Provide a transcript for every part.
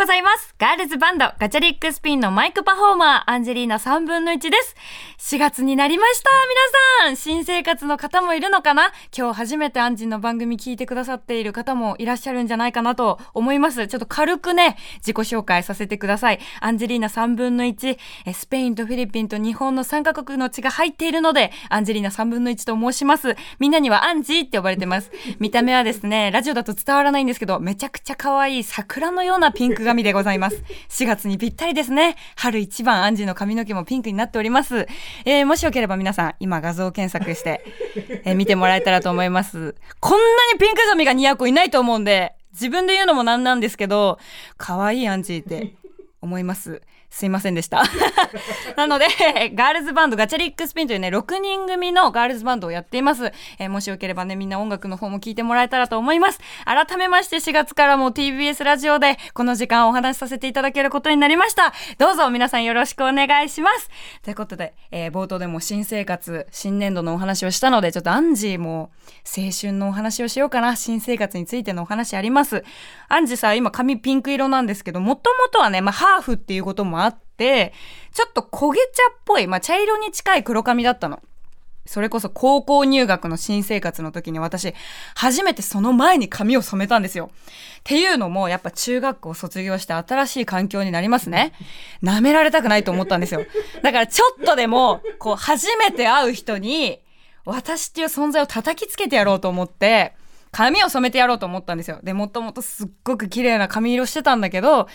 ございます。ガールズバンドガチャリックスピンのマイクパフォーマー、アンジェリーナ3分の1です。4月になりました。皆さん、新生活の方もいるのかな？今日初めてアンジーの番組聞いてくださっている方もいらっしゃるんじゃないかなと思います。ちょっと軽くね、自己紹介させてください。アンジェリーナ3分の1、スペインとフィリピンと日本の3カ国の血が入っているので、アンジェリーナ3分の1と申します。みんなにはアンジーって呼ばれてます。見た目はですね、ラジオだと伝わらないんですけど、めちゃくちゃ可愛い桜のようなピンク髪でございます。4月にぴったりですね。春一番アンジーの髪の毛もピンクになっております。えー、もしよければ皆さん、今画像検索して、えー見てもらえたらと思います。こんなにピンク髪が似合う子いないと思うんで、自分で言うのもなんなんですけど、可愛いアンジーって思います。すいませんでした。なので、ガールズバンドガチャリックスピンというね、6人組のガールズバンドをやっています。えーもしよければね、みんな音楽の方も聞いてもらえたらと思います。改めまして4月からも TBS ラジオでこの時間お話しさせていただけることになりました。どうぞ皆さんよろしくお願いします。ということで、えー冒頭でも新生活、新年度のお話をしたので、ちょっとアンジーも青春のお話をしようかな。新生活についてのお話あります。アンジーさ、今髪ピンク色なんですけど、もともとはね、まあハーフっていうこともあて、ちょっと焦げ茶っぽい、まあ茶色に近い黒髪だったの。それこそ高校入学の新生活の時に私、初めてその前に髪を染めたんですよ。っていうのも、やっぱ中学校卒業して新しい環境になりますね。舐められたくないと思ったんですよ。だからちょっとでも、こう、初めて会う人に、私っていう存在を叩きつけてやろうと思って、髪を染めてやろうと思ったんですよ。で、もともとすっごく綺麗な髪色してたんだけど、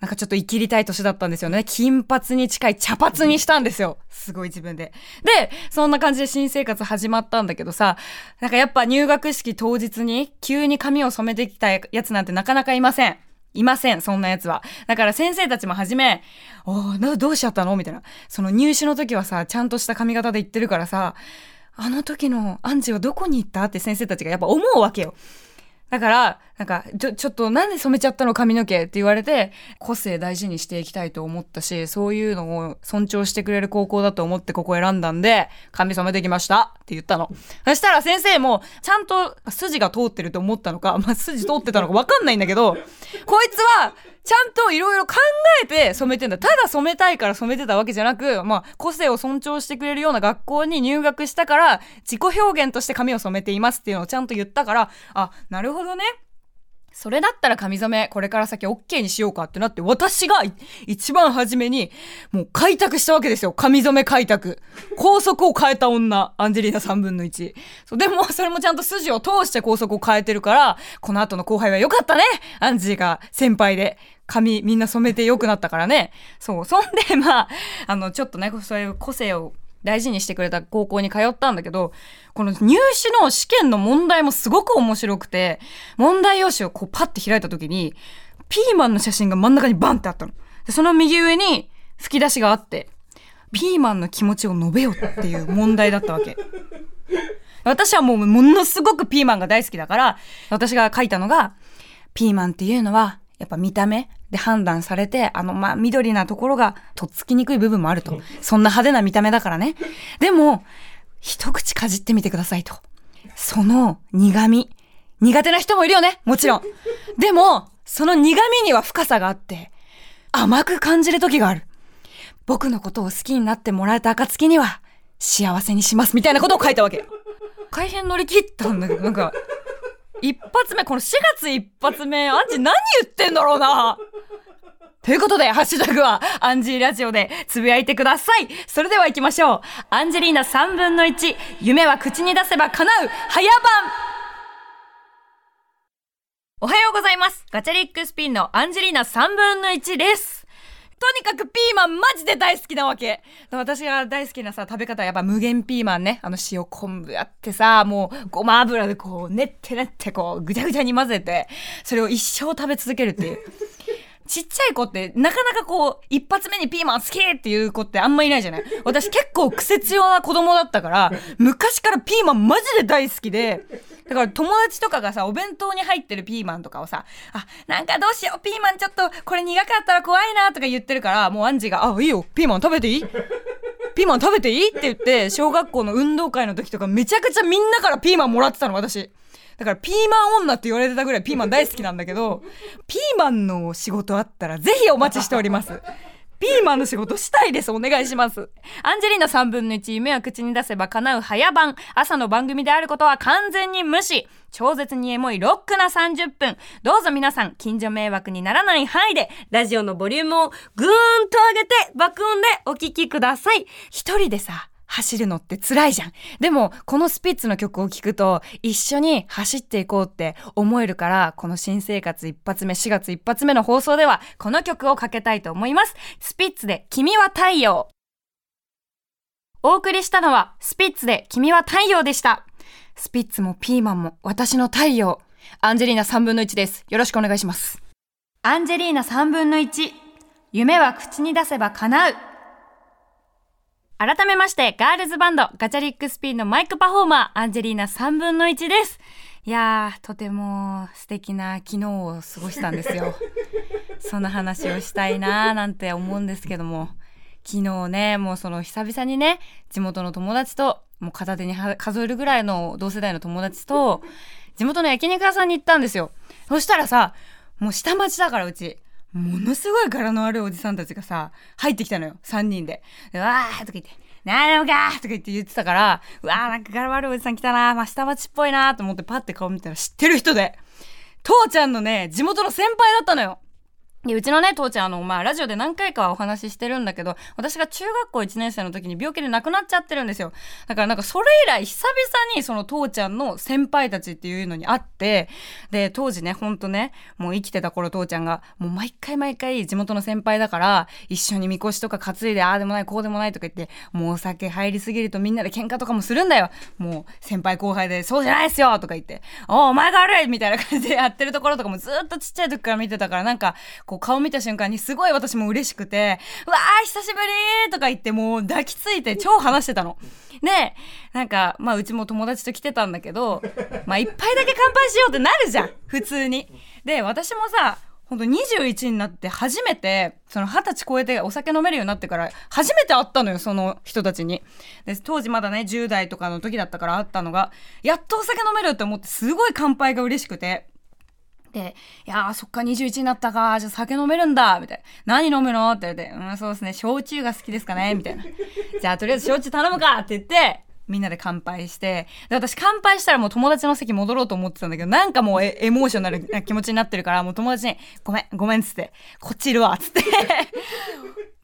なんかちょっと生きりたい年だったんですよね。金髪に近い茶髪にしたんですよ。すごい自分で。で、そんな感じで新生活始まったんだけどさ、なんかやっぱ入学式当日に急に髪を染めてきたやつなんてなかなかいません。いません、そんなやつは。だから先生たちもはじめ、おーなどうしちゃったの？みたいな。その入試の時はさ、ちゃんとした髪型で言ってるからさ、あの時のアンジはどこに行った？って先生たちがやっぱ思うわけよ。だから、なんか、ちょ、ちょっとなんで染めちゃったの髪の毛って言われて、個性大事にしていきたいと思ったし、そういうのを尊重してくれる高校だと思ってここ選んだんで、髪染めてきましたって言ったの。そしたら先生も、ちゃんと筋が通ってると思ったのか、まあ、筋通ってたのかわかんないんだけど、こいつは、ちゃんといろいろ考えて染めてんだ。ただ染めたいから染めてたわけじゃなく、まあ、個性を尊重してくれるような学校に入学したから、自己表現として髪を染めていますっていうのをちゃんと言ったから、あ、なるほどね。それだったら髪染め、これから先 OK にしようかってなって、私が一番初めに、もう開拓したわけですよ。髪染め開拓。高速を変えた女、アンジェリーナ3分の1。でも、それもちゃんと筋を通して高速を変えてるから、この後の後輩は良かったねアンジーが先輩で。髪みんな染めて良くなったからね。そう。そんで、まあ、あの、ちょっとね、そういう個性を大事にしてくれた高校に通ったんだけど、この入試の試験の問題もすごく面白くて、問題用紙をこうパッて開いた時に、ピーマンの写真が真ん中にバンってあったの。でその右上に吹き出しがあって、ピーマンの気持ちを述べよっていう問題だったわけ。私はもうものすごくピーマンが大好きだから、私が書いたのが、ピーマンっていうのは、やっぱ見た目で判断されて、あの、まあ、緑なところがとっつきにくい部分もあると。そんな派手な見た目だからね。でも、一口かじってみてくださいと。その苦味。苦手な人もいるよねもちろん。でも、その苦味には深さがあって、甘く感じる時がある。僕のことを好きになってもらえた暁には、幸せにしますみたいなことを書いたわけ。改変乗り切ったんだけど、なんか、一発目、この4月一発目、アンジ何言ってんだろうなということで、ハッシュタグは、アンジーラジオでつぶやいてください。それでは行きましょう。アンジェリーナ3分の1、夢は口に出せば叶う、早番おはようございます。ガチャリックスピンのアンジェリーナ3分の1です。とにかくピーマンマジで大好きなわけ。私が大好きなさ、食べ方はやっぱ無限ピーマンね。あの塩昆布やってさ、もうごま油でこう練って練ってこうぐちゃぐちゃに混ぜて、それを一生食べ続けるっていう。ちっちゃい子ってなかなかこう一発目にピーマン好きっていう子ってあんまいないじゃない私結構癖強な子供だったから昔からピーマンマジで大好きでだから友達とかがさお弁当に入ってるピーマンとかをさあなんかどうしようピーマンちょっとこれ苦かったら怖いなとか言ってるからもうアンジーが「あいいよピーマン食べていい? 」ピーマン食べていい？って言って小学校の運動会の時とかめちゃくちゃみんなからピーマンもらってたの私だからピーマン女って言われてたぐらいピーマン大好きなんだけど、ピーマンの仕事あったらぜひお待ちしております。ピーマンの仕事したいです。お願いします。アンジェリーナ3分の1、夢は口に出せば叶う早番。朝の番組であることは完全に無視。超絶にエモいロックな30分。どうぞ皆さん、近所迷惑にならない範囲で、ラジオのボリュームをぐーんと上げて、爆音でお聴きください。一人でさ、走るのって辛いじゃん。でも、このスピッツの曲を聴くと、一緒に走っていこうって思えるから、この新生活一発目、4月一発目の放送では、この曲をかけたいと思います。スピッツで、君は太陽。お送りしたのは、スピッツで、君は太陽でした。スピッツもピーマンも私の太陽。アンジェリーナ3分の1です。よろしくお願いします。アンジェリーナ3分の1。夢は口に出せば叶う。改めまして、ガールズバンド、ガチャリックスピンのマイクパフォーマー、アンジェリーナ3分の1です。いやー、とても素敵な昨日を過ごしたんですよ。その話をしたいなーなんて思うんですけども、昨日ね、もうその久々にね、地元の友達と、もう片手に数えるぐらいの同世代の友達と、地元の焼肉屋さんに行ったんですよ。そしたらさ、もう下町だからうち。ものすごい柄の悪いおじさんたちがさ、入ってきたのよ。3人で。うわーとか言って、なるのかとか言って言ってたから、うわーなんか柄悪いおじさん来たなまあ、下町っぽいなと思ってパッて顔見たら知ってる人で、父ちゃんのね、地元の先輩だったのよ。でうちのね父ちゃんあの、まあ、ラジオで何回かはお話ししてるんだけど私が中学校1年生の時に病気で亡くなっちゃってるんですよ。だからなんかそれ以来久々にその父ちゃんの先輩たちっていうのに会ってで当時ねほんとねもう生きてた頃父ちゃんがもう毎回毎回地元の先輩だから一緒にみこしとか担いでああでもないこうでもないとか言ってもうお酒入りすぎるとみんなで喧嘩とかもするんだよ。もう先輩後輩でそうじゃないっすよとか言っておお前が悪いみたいな感じでやってるところとかもずっとちっちゃい時から見てたからなんかこう顔見た瞬間にすごい私も嬉しくて、うわー久しぶりとか言ってもう抱きついて超話してたの。で、なんか、まあうちも友達と来てたんだけど、まあ一杯だけ乾杯しようってなるじゃん。普通に。で、私もさ、ほんと21になって初めて、その20歳超えてお酒飲めるようになってから初めて会ったのよ、その人たちに。で、当時まだね、10代とかの時だったから会ったのが、やっとお酒飲めるって思ってすごい乾杯が嬉しくて。で、いやー、そっか、21になったか、じゃあ酒飲めるんだ、みたいな。何飲むの？って言われて、うん、そうですね、焼酎が好きですかね？みたいな。じゃあ、とりあえず焼酎頼むかって言って、みんなで乾杯して、で、私乾杯したらもう友達の席戻ろうと思ってたんだけど、なんかもうエエモーショナルな気持ちになってるから、もう友達に、ごめん、ごめんっつって、こっちいるわ、っつって。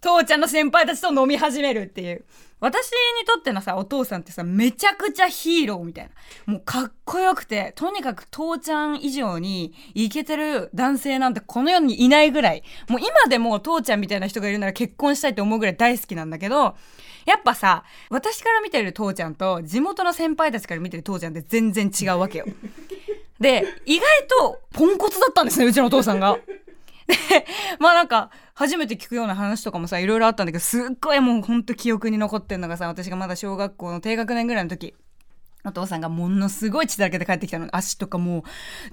父ちゃんの先輩たちと飲み始めるっていう。私にとってのさ、お父さんってさ、めちゃくちゃヒーローみたいな。もうかっこよくて、とにかく父ちゃん以上にイケてる男性なんてこの世にいないぐらい。もう今でも父ちゃんみたいな人がいるなら結婚したいって思うぐらい大好きなんだけど、やっぱさ、私から見てる父ちゃんと地元の先輩たちから見てる父ちゃんって全然違うわけよ。で、意外とポンコツだったんですね、うちのお父さんが。で、まあなんか、初めて聞くような話とかもさ、いろいろあったんだけど、すっごいもうほんと記憶に残ってんのがさ、私がまだ小学校の低学年ぐらいの時、お父さんがものすごい血だらけで帰ってきたの。足とかもう、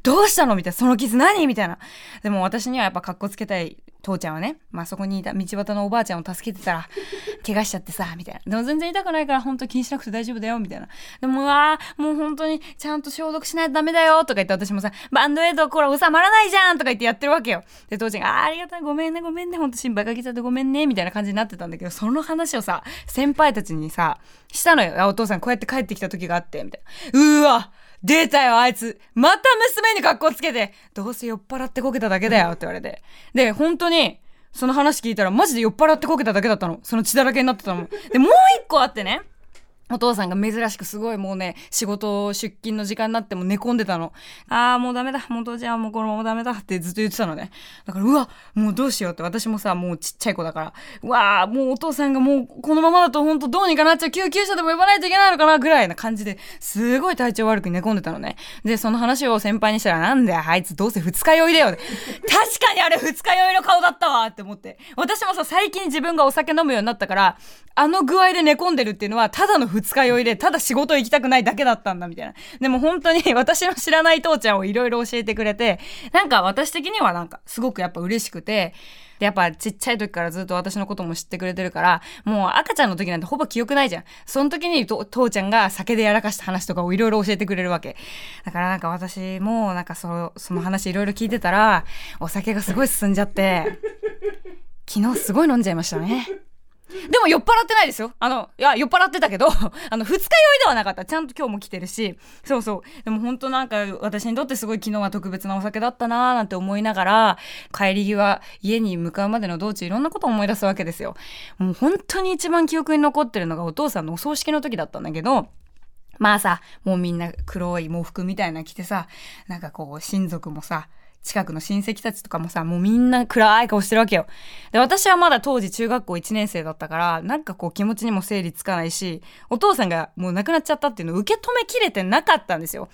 どうしたのみたいな。その傷何みたいな。でも私にはやっぱ格好つけたい父ちゃんはね、まあそこにいた道端のおばあちゃんを助けてたら、怪我しちゃってさ、みたいな。でも全然痛くないから本当気にしなくて大丈夫だよ、みたいな。でも、わあ、もう本当にちゃんと消毒しないとダメだよ、とか言って私もさ、バンドエイドこれ収まらないじゃんとか言ってやってるわけよ。で、父ちゃんが、ああ、ありがとう、ごめんね、ごめんね、ほんと心配かけちゃってごめんね、みたいな感じになってたんだけど、その話をさ、先輩たちにさ、したのよ。お父さんこうやって帰ってきた時があって、みたいな。うーわ出たよ、あいつ。また娘に格好つけて、どうせ酔っ払ってこけただけだよ、って言われて。で、本当に、その話聞いたらマジで酔っ払ってこけただけだったの。その血だらけになってたの。で、もう一個あってね。お父さんが珍しくすごいもうね、仕事出勤の時間になっても寝込んでたの。ああ、もうダメだ。もう父ちゃんもうこのままダメだってずっと言ってたのね。だから、うわ、もうどうしようって私もさ、もうちっちゃい子だから、うわもうお父さんがもうこのままだとほんとどうにかなっちゃう。救急車でも呼ばないといけないのかなぐらいな感じですごい体調悪く寝込んでたのね。で、その話を先輩にしたら、なんだよ、あいつどうせ二日酔いだよ。確かにあれ二日酔いの顔だったわって思って。私もさ、最近自分がお酒飲むようになったから、あの具合で寝込んでるっていうのは、ただの二二日酔いで、ただ仕事行きたくないだけだったんだみたいな。でも本当に 私の知らない父ちゃんをいろいろ教えてくれて、なんか私的にはなんかすごくやっぱ嬉しくて、で、やっぱちっちゃい時からずっと私のことも知ってくれてるから、もう赤ちゃんの時なんてほぼ記憶ないじゃん。その時に父ちゃんが酒でやらかした話とかをいろいろ教えてくれるわけ。だからなんか私もなんかそその話いろいろ聞いてたら、お酒がすごい進んじゃって、昨日すごい飲んじゃいましたね。でも酔っ払ってないですよ。あの、いや、酔っ払ってたけど、あの、二日酔いではなかった。ちゃんと今日も来てるし、そうそう。でも本当なんか、私にとってすごい昨日は特別なお酒だったなーなんて思いながら、帰り際、家に向かうまでの道中いろんなことを思い出すわけですよ。もう本当に一番記憶に残ってるのがお父さんのお葬式の時だったんだけど、まあさ、もうみんな黒い喪服みたいな着てさ、なんかこう、親族もさ、近くの親戚たちとかもさ、もうみんな暗い顔してるわけよ。で、私はまだ当時中学校1年生だったから、なんかこう気持ちにも整理つかないし、お父さんがもう亡くなっちゃったっていうのを受け止めきれてなかったんですよ。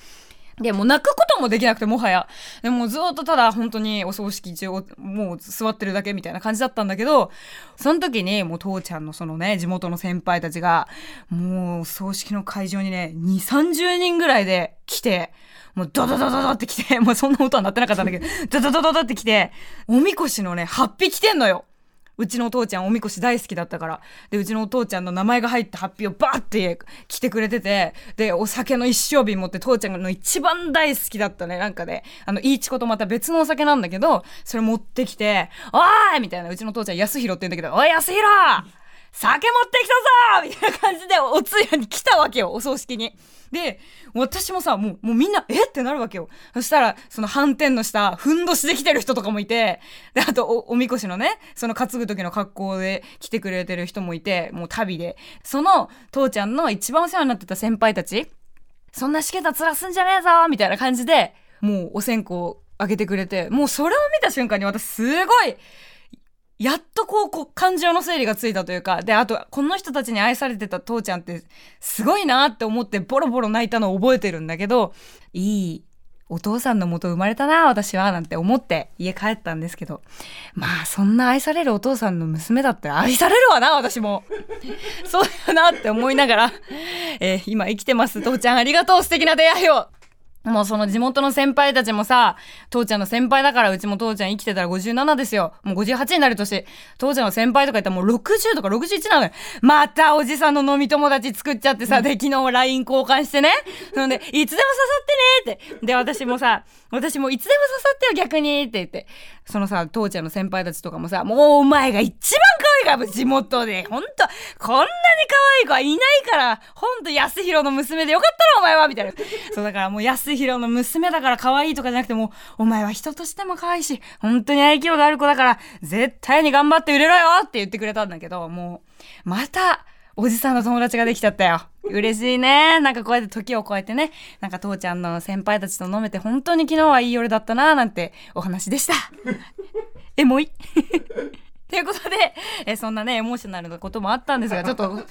で、もう泣くこともできなくて、もはや。でもずっとただ本当にお葬式中、もう座ってるだけみたいな感じだったんだけど、その時にもう父ちゃんのそのね、地元の先輩たちが、もう葬式の会場にね、2、30人ぐらいで来て、もうドドドドドって来て、もうそんな音は鳴ってなかったんだけど、ドドドドドって来て、おみこしのね、8匹来てんのよ。うちのお父ちゃんおみこし大好きだったから。で、うちのお父ちゃんの名前が入ったハッピーをバーって来てくれてて、で、お酒の一生瓶持って父ちゃんの一番大好きだったね、なんかね、あの、いいちことまた別のお酒なんだけど、それ持ってきて、おーい！みたいな、うちの父ちゃん安弘って言うんだけど、おい安弘！酒持ってきたぞみたいな感じでお通夜に来たわけよ、お葬式に。で、私もさ、もう、もうみんな、え？ってなるわけよ。そしたら、その反転の下、ふんどしで来てる人とかもいて、で、あとお、おみこしのね、その担ぐ時の格好で来てくれてる人もいて、もう旅で。その、父ちゃんの一番お世話になってた先輩たち、そんなしけた面すんじゃねえぞみたいな感じで、もうお線香あげてくれて、もうそれを見た瞬間に私すごい、やっとこう、こう感情の整理がついたというか、で、あと、この人たちに愛されてた父ちゃんって、すごいなって思ってボロボロ泣いたのを覚えてるんだけど、いいお父さんのもと生まれたな、私は、なんて思って家帰ったんですけど。まあ、そんな愛されるお父さんの娘だったら愛されるわな、私も。そうだなって思いながら、えー、今生きてます。父ちゃんありがとう、素敵な出会いを。もうその地元の先輩たちもさ、父ちゃんの先輩だからうちも父ちゃん生きてたら57ですよ。もう58になる年。父ちゃんの先輩とか言ったらもう60とか61なのよ。またおじさんの飲み友達作っちゃってさ、で、昨日 LINE 交換してね。なので、いつでも刺さってねって。で、私もさ、私もいつでも刺さってよ逆にって言って。そのさ、父ちゃんの先輩たちとかもさ、もうお前が一番いから、地元で。ほんと、こんなに可愛い子はいないから、ほんと安弘の娘でよかったな、お前はみたいな。そうだからもう安弘の娘だから可愛いとかじゃなくてもお前は人としても可愛いし、本当に愛嬌がある子だから、絶対に頑張って売れろよって言ってくれたんだけど、もう、また、おじさんの友達ができちゃったよ。嬉しいね。なんかこうやって時を超えてね、なんか父ちゃんの先輩たちと飲めて本当に昨日はいい夜だったななんてお話でした。エモい。ということで、えそんなね、エモーショナルなこともあったんですが、ちょっと、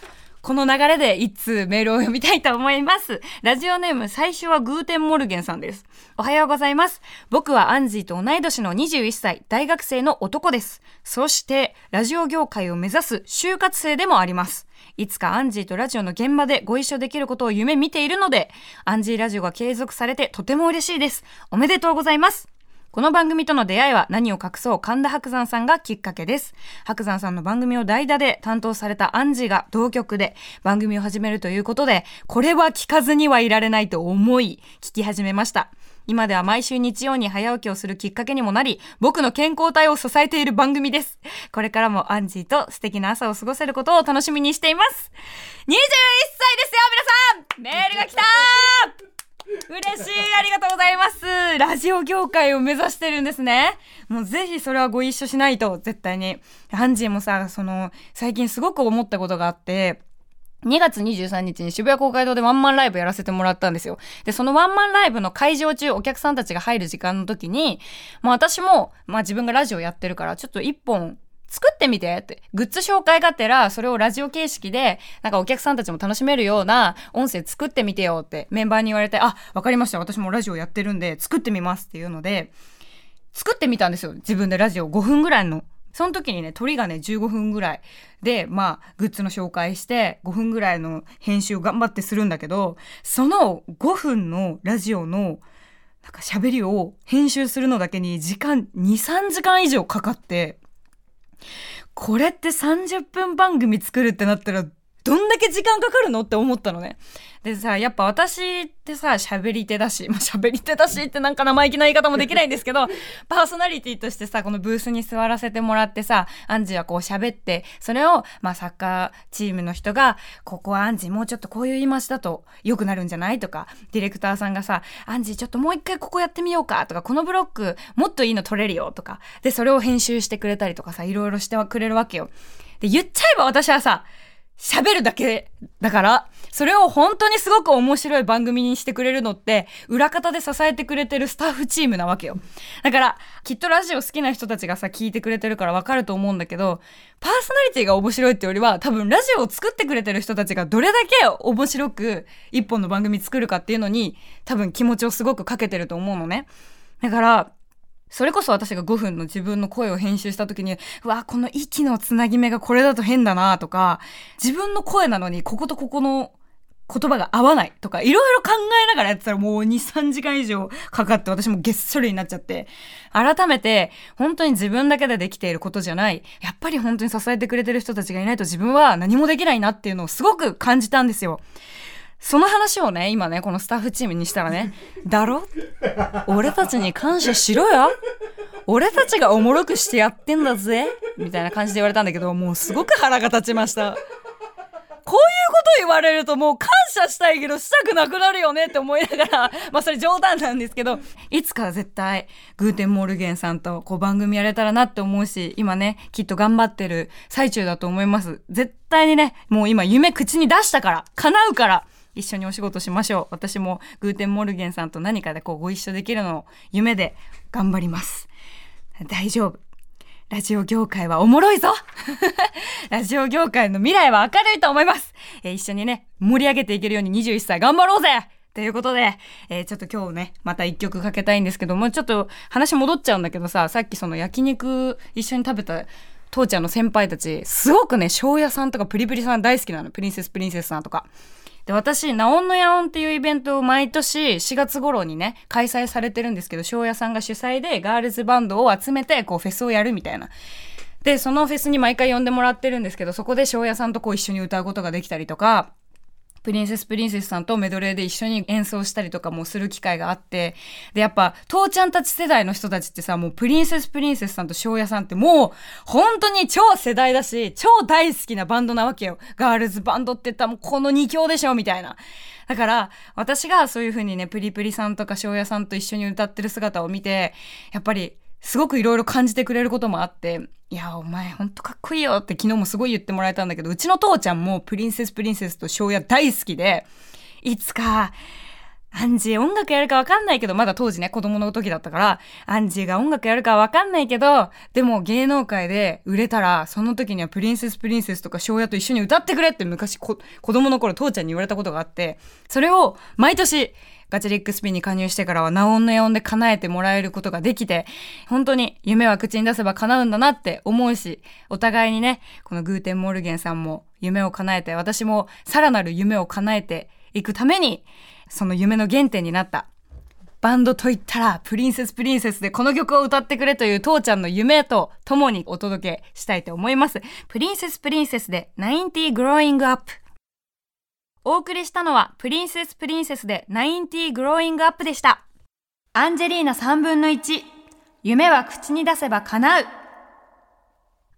この流れで一通メールを読みたいと思います。ラジオネーム最初はグーテンモルゲンさんです。おはようございます。僕はアンジーと同い年の21歳、大学生の男です。そして、ラジオ業界を目指す就活生でもあります。いつかアンジーとラジオの現場でご一緒できることを夢見ているので、アンジーラジオが継続されてとても嬉しいです。おめでとうございます。この番組との出会いは何を隠そう神田伯山さんがきっかけです。伯山さんの番組を代打で担当されたアンジーが同局で番組を始めるということで、これは聞かずにはいられないと思い、聞き始めました。今では毎週日曜に早起きをするきっかけにもなり、僕の健康体を支えている番組です。これからもアンジーと素敵な朝を過ごせることを楽しみにしています。21歳ですよ、皆さんメールが来た嬉しいありがとうございますラジオ業界を目指してるんですね。もうぜひそれはご一緒しないと、絶対に。ハンジーもさ、その、最近すごく思ったことがあって、2月23日に渋谷公会堂でワンマンライブやらせてもらったんですよ。で、そのワンマンライブの会場中、お客さんたちが入る時間の時に、まあ私も、まあ自分がラジオやってるから、ちょっと一本作ってみてって。グッズ紹介がてら、それをラジオ形式で、なんかお客さんたちも楽しめるような音声作ってみてよってメンバーに言われて、あ、わかりました。私もラジオやってるんで作ってみますっていうので、作ってみたんですよ。自分でラジオ5分ぐらいのその時にね、鳥がね、15分ぐらいで、まあ、グッズの紹介して、5分ぐらいの編集を頑張ってするんだけど、その5分のラジオの、なんか喋りを編集するのだけに時間2、3時間以上かかって、これって30分番組作るってなったらどんだけ時間かかるのって思ったのね。でさ、やっぱ私ってさ、喋り手だし、まあ、喋り手だしってなんか生意気な言い方もできないんですけど、パーソナリティとしてさ、このブースに座らせてもらってさ、アンジーはこう喋って、それを、まあ、サッカーチームの人が、ここはアンジーもうちょっとこういう言い回しだと良くなるんじゃないとか、ディレクターさんがさ、アンジーちょっともう一回ここやってみようかとか、このブロックもっといいの撮れるよとか、で、それを編集してくれたりとかさ、いろいろしてくれるわけよ。で、言っちゃえば私はさ、喋るだけだから、それを本当にすごく面白い番組にしてくれるのって、裏方で支えてくれてるスタッフチームなわけよ。だから、きっとラジオ好きな人たちがさ、聞いてくれてるからわかると思うんだけど、パーソナリティが面白いってよりは、多分ラジオを作ってくれてる人たちがどれだけ面白く一本の番組作るかっていうのに、多分気持ちをすごくかけてると思うのね。だから、それこそ私が5分の自分の声を編集した時に、うわ、この息のつなぎ目がこれだと変だなとか、自分の声なのにこことここの言葉が合わないとか、いろいろ考えながらやってたらもう2、3時間以上かかって私もげっそりになっちゃって、改めて本当に自分だけでできていることじゃない、やっぱり本当に支えてくれてる人たちがいないと自分は何もできないなっていうのをすごく感じたんですよ。その話をね、今ね、このスタッフチームにしたらね、だろ？俺たちに感謝しろよ？俺たちがおもろくしてやってんだぜ？みたいな感じで言われたんだけど、もうすごく腹が立ちました。こういうこと言われるともう感謝したいけどしたくなくなるよね？って思いながら、まあそれ冗談なんですけど、いつか絶対グーテンモルゲンさんとこう番組やれたらなって思うし、今ね、きっと頑張ってる最中だと思います。絶対にね、もう今夢口に出したから、叶うから、一緒にお仕事しましょう。私もグーテンモルゲンさんと何かでこうご一緒できるのを夢で頑張ります。大丈夫。ラジオ業界はおもろいぞ ラジオ業界の未来は明るいと思います、えー、一緒にね、盛り上げていけるように21歳頑張ろうぜということで、えー、ちょっと今日ね、また一曲かけたいんですけども、ちょっと話戻っちゃうんだけどさ、さっきその焼肉一緒に食べた父ちゃんの先輩たち、すごくね、庄屋さんとかプリプリさん大好きなの。プリンセスプリンセスさんとか。で、私、ナオンのヤオンっていうイベントを毎年4月頃にね、開催されてるんですけど、庄屋さんが主催でガールズバンドを集めて、こう、フェスをやるみたいな。で、そのフェスに毎回呼んでもらってるんですけど、そこで庄屋さんとこう一緒に歌うことができたりとか、プリンセスプリンセスさんとメドレーで一緒に演奏したりとかもする機会があって、で、やっぱ、父ちゃんたち世代の人たちってさ、もうプリンセスプリンセスさんと翔也さんってもう、本当に超世代だし、超大好きなバンドなわけよ。ガールズバンドって言ったらもうこの2強でしょみたいな。だから、私がそういう風にね、プリプリさんとか翔也さんと一緒に歌ってる姿を見て、やっぱり、すごくいろいろ感じてくれることもあって、いや、お前ほんとかっこいいよって昨日もすごい言ってもらえたんだけど、うちの父ちゃんもプリンセスプリンセスと翔也大好きで、いつか、アンジー音楽やるかわかんないけど、まだ当時ね、子供の時だったから、アンジーが音楽やるかわかんないけど、でも芸能界で売れたら、その時にはプリンセスプリンセスとか翔也と一緒に歌ってくれって昔子供の頃父ちゃんに言われたことがあって、それを毎年、ガチャリックスピンに加入してからは、ナオンのヤオンで叶えてもらえることができて、本当に夢は口に出せば叶うんだなって思うし、お互いにね、このグーテンモルゲンさんも夢を叶えて、私もさらなる夢を叶えていくために、その夢の原点になったバンドといったら、プリンセスプリンセスでこの曲を歌ってくれという父ちゃんの夢と共にお届けしたいと思います。プリンセスプリンセスで90 Growing Up。お送りしたのはプリンセスプリンセスで90グローイングアップでした。アンジェリーナ3分の1。夢は口に出せば叶う。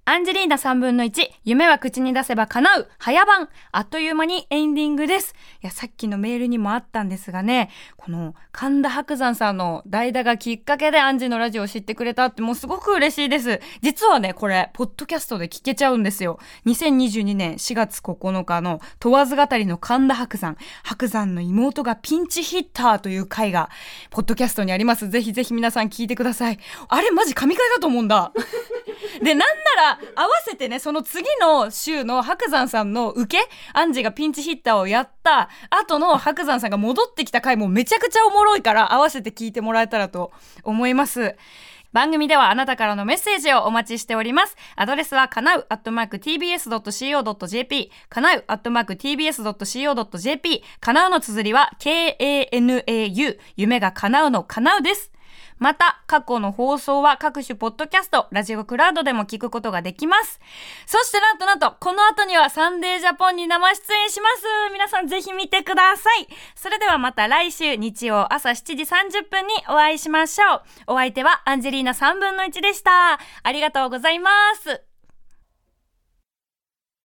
アンジェリーナ3分の1、夢は口に出せば叶う、早番、あっという間にエンディングです。いや、さっきのメールにもあったんですがね、この神田伯山さんの代打がきっかけでアンジのラジオを知ってくれたってもうすごく嬉しいです。実はね、これ、ポッドキャストで聞けちゃうんですよ。2022年4月9日の問わず語りの神田伯山、伯山の妹がピンチヒッターという回が、ポッドキャストにあります。ぜひぜひ皆さん聞いてください。あれ、マジ神回だと思うんだ。で、なんなら、合わせてね、その次の週の白山さんの受け、アンジがピンチヒッターをやった後の白山さんが戻ってきた回もめちゃくちゃおもろいから合わせて聞いてもらえたらと思います。番組ではあなたからのメッセージをお待ちしております。アドレスはかなう tbs.co.jp かなう tbs.co.jp かなうの綴りは k-a-n-a-u 夢が叶うの叶うです。また、過去の放送は各種ポッドキャスト、ラジオクラウドでも聞くことができます。そしてなんとなんと、この後にはサンデージャポンに生出演します。皆さんぜひ見てください。それではまた来週日曜朝7時30分にお会いしましょう。お相手はアンジェリーナ3分の1でした。ありがとうございます。